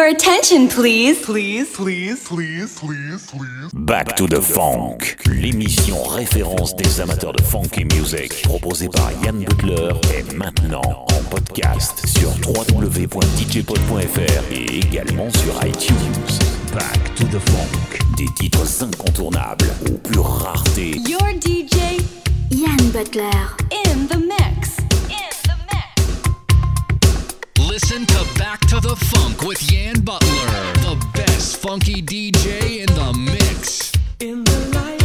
Your attention, please. Please, please, please, please, please. Back to the Funk, l'émission référence des amateurs de funky music proposée par Yann Butler est maintenant en podcast sur www.djpod.fr et également sur iTunes. Back to the Funk, des titres incontournables aux plus raretés. Your DJ, Yann Butler, in the mix. listen to Back to the Funk with Yan Butler, the best funky DJ in the mix. In the light.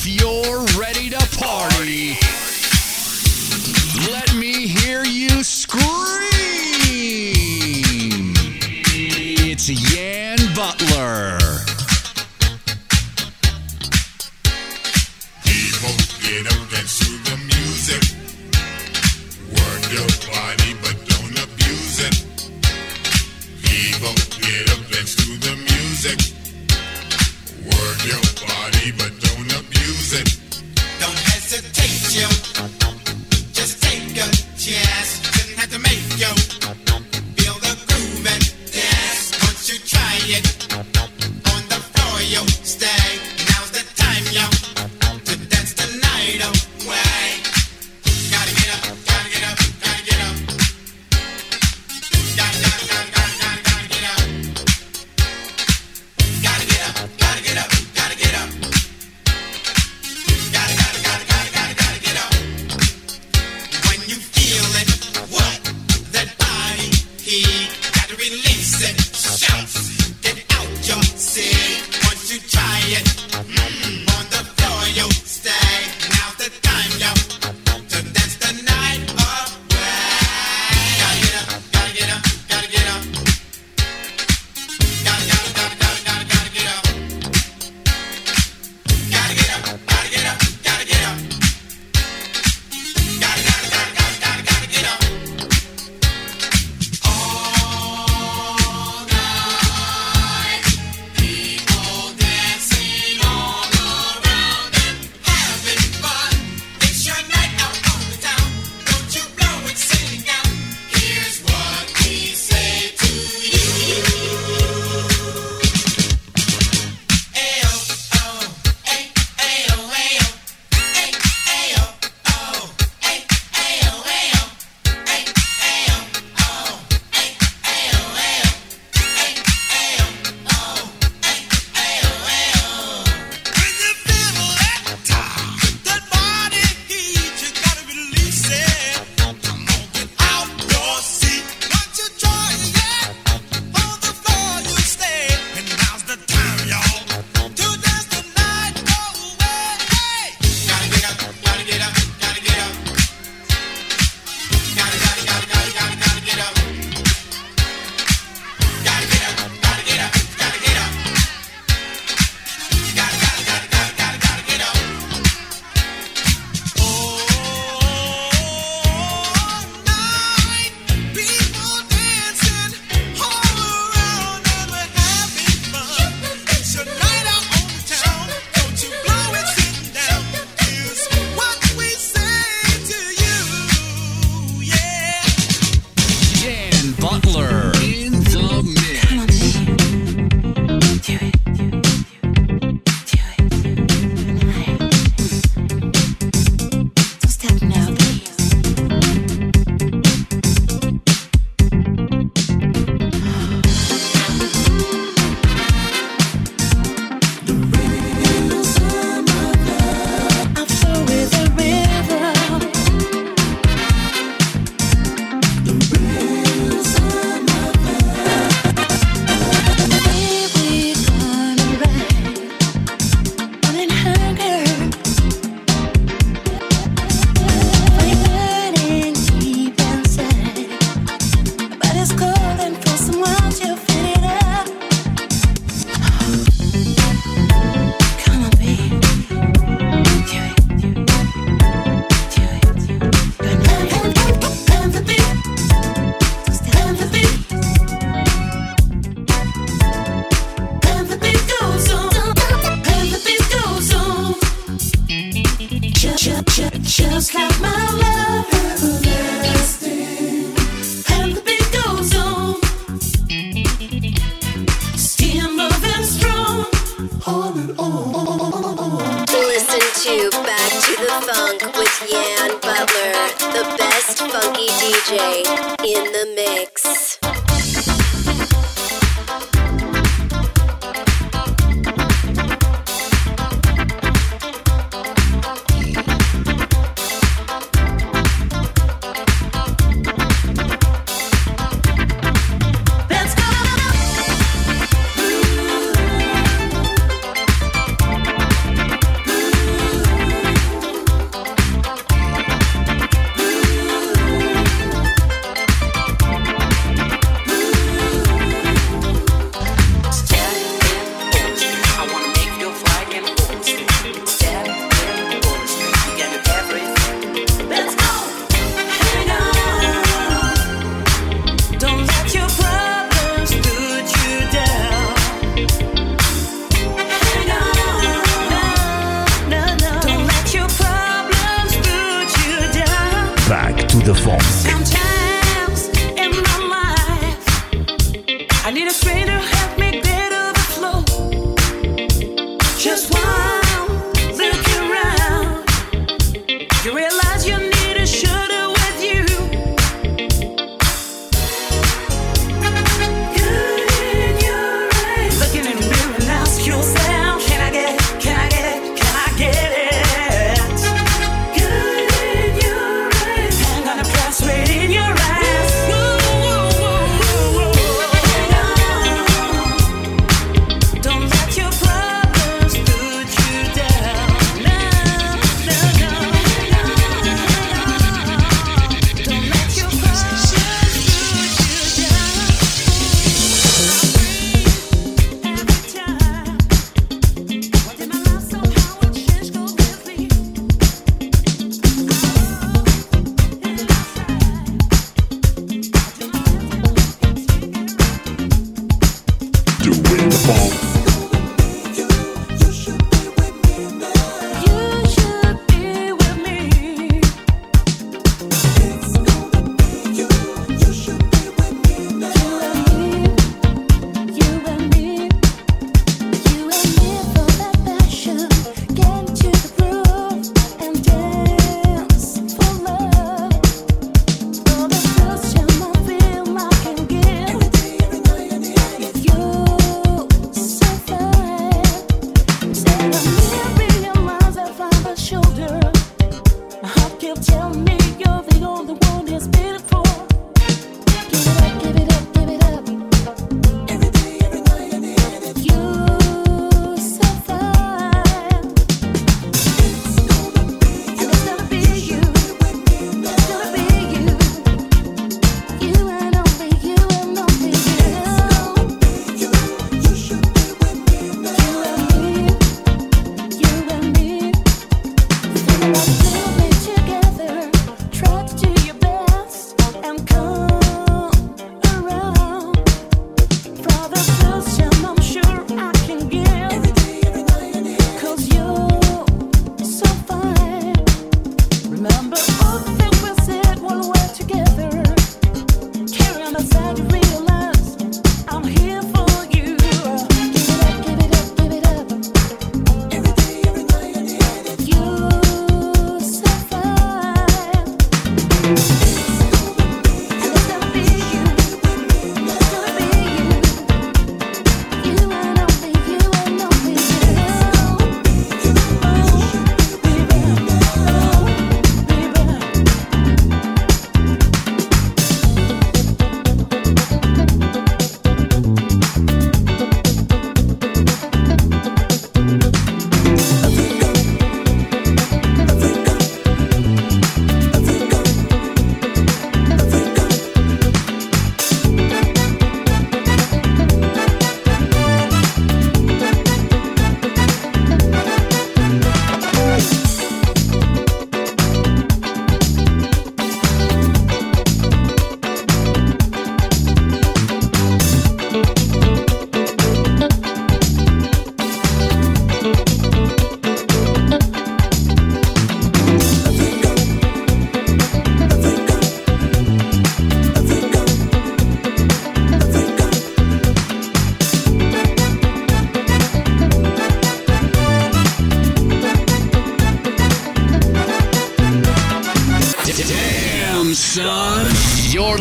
If you're ready to party,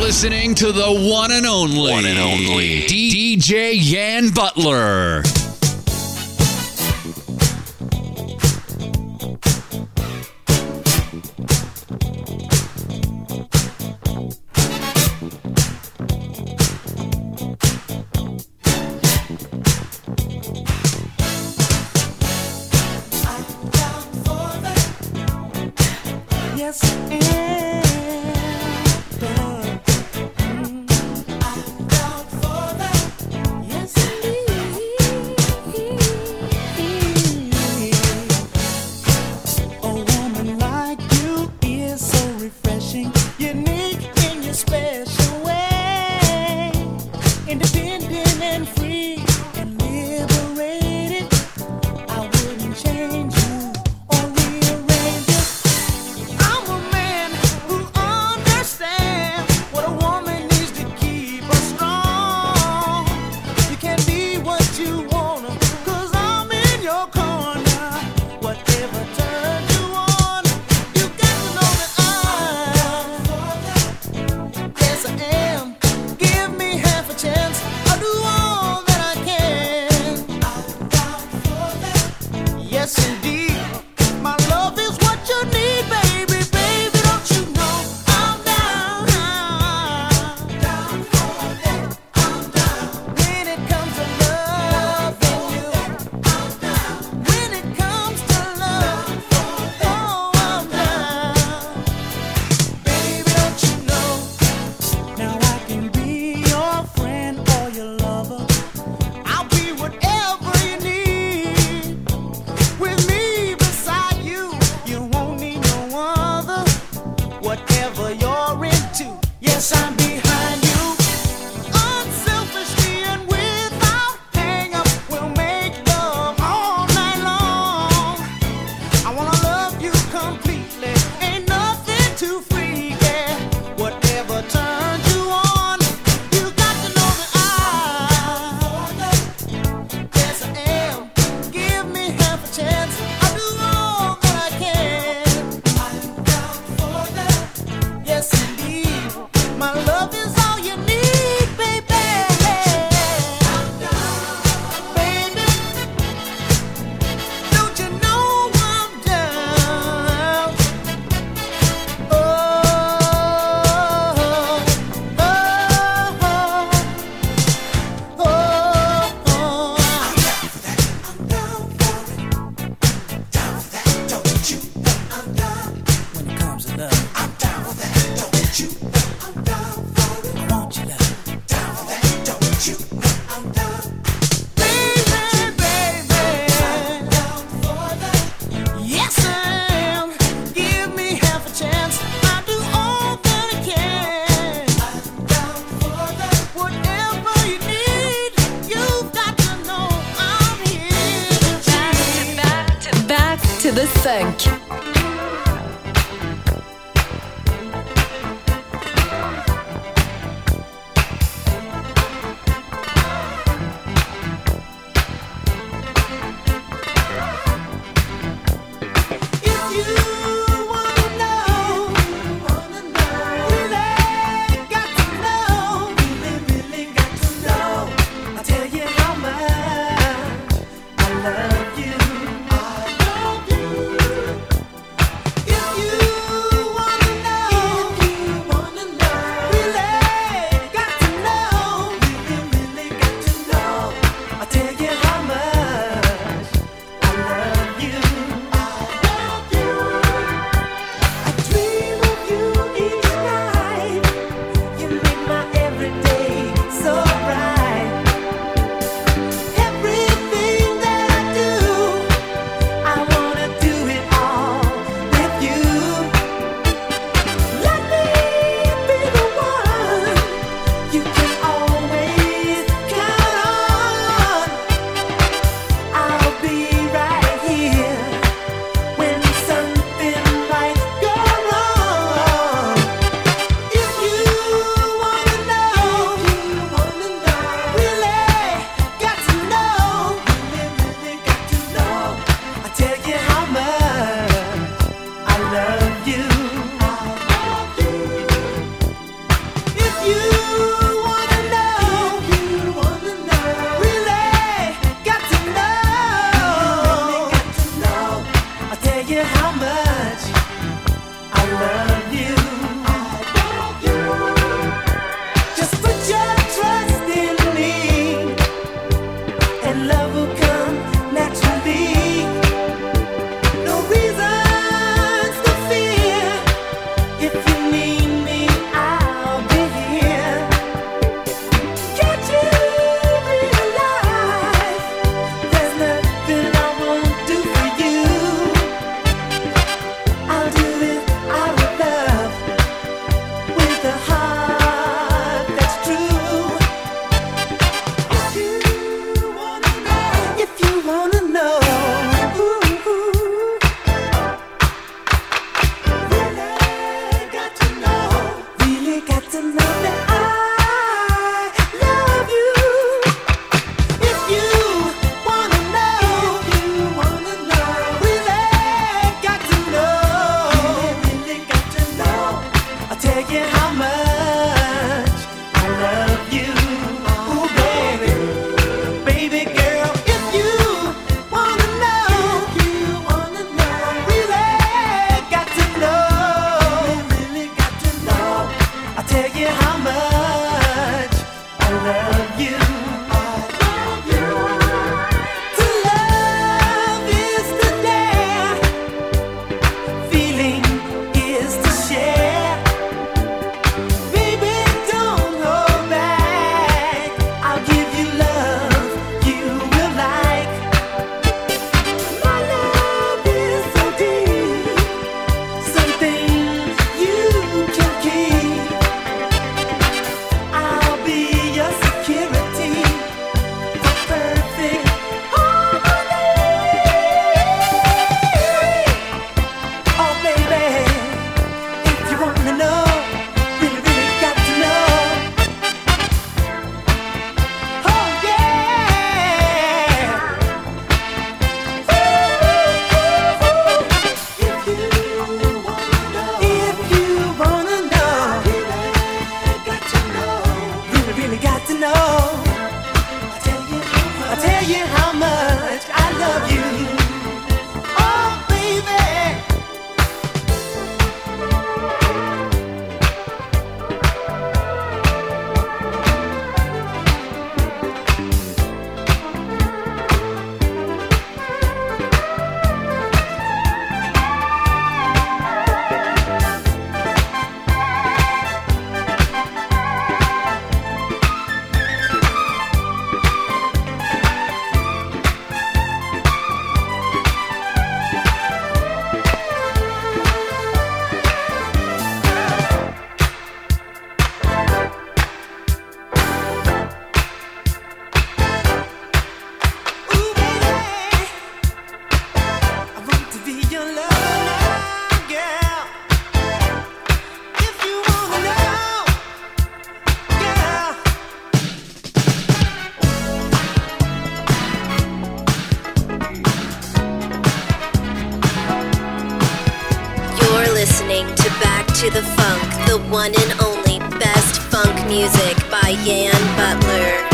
listening to the one and only, one and only. DJ Yan Butler. Yes, I'm to the funk, the one and only best funk music by Yan Butler.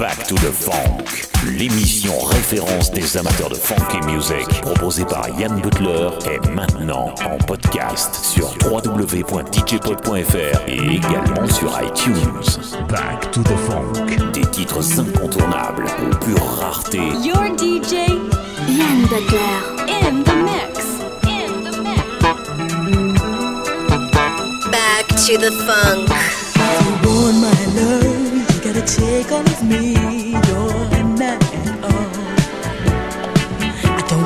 Back to the Funk, l'émission référence des amateurs de Funk. Music, proposé par Yann Butler, est maintenant en podcast sur www.djpod.fr et également sur iTunes. Back to the Funk. Des titres incontournables aux pure rareté. Your DJ, Yann Butler, in the mix. In the mix. Back to the Funk. My love, you gotta take all me.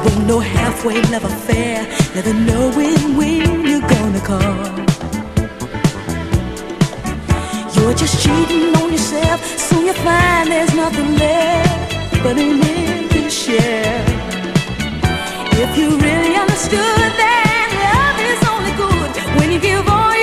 with no halfway love affair, never knowing when you're gonna call. You're just cheating on yourself, soon you find there's nothing left but an empty shell. If you really understood that love is only good when you give all.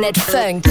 planet funk.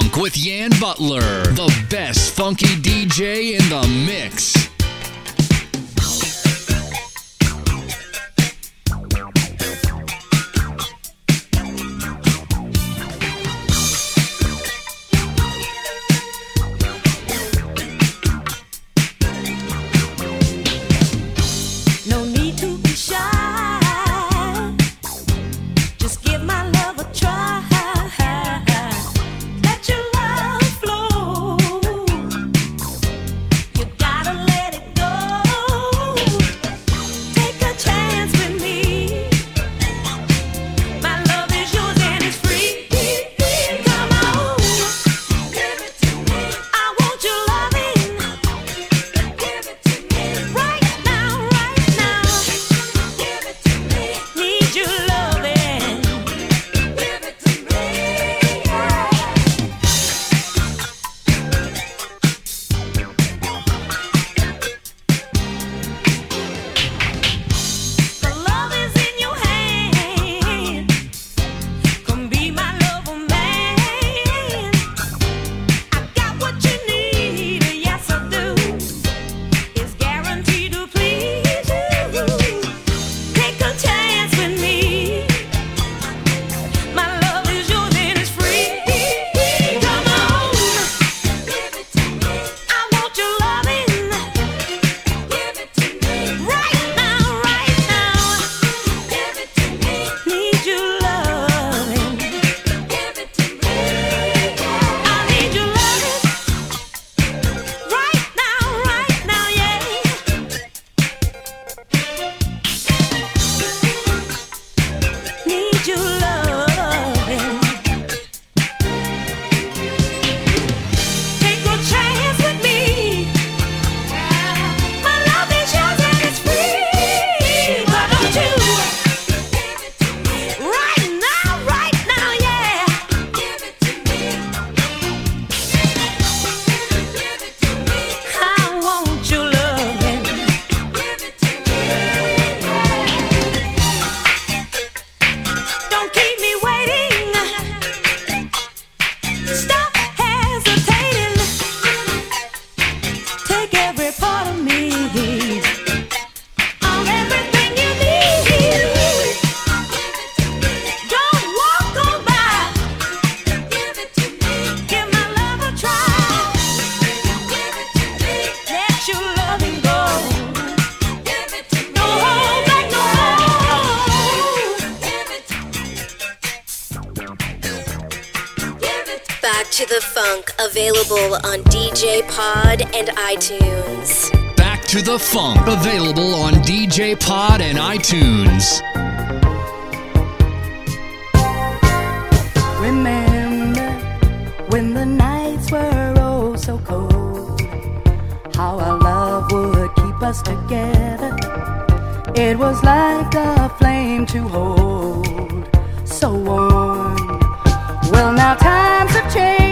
Funk with Yan Butler, the best funky DJ in the mix. It was like a flame to hold, so warm. Well, now times have changed.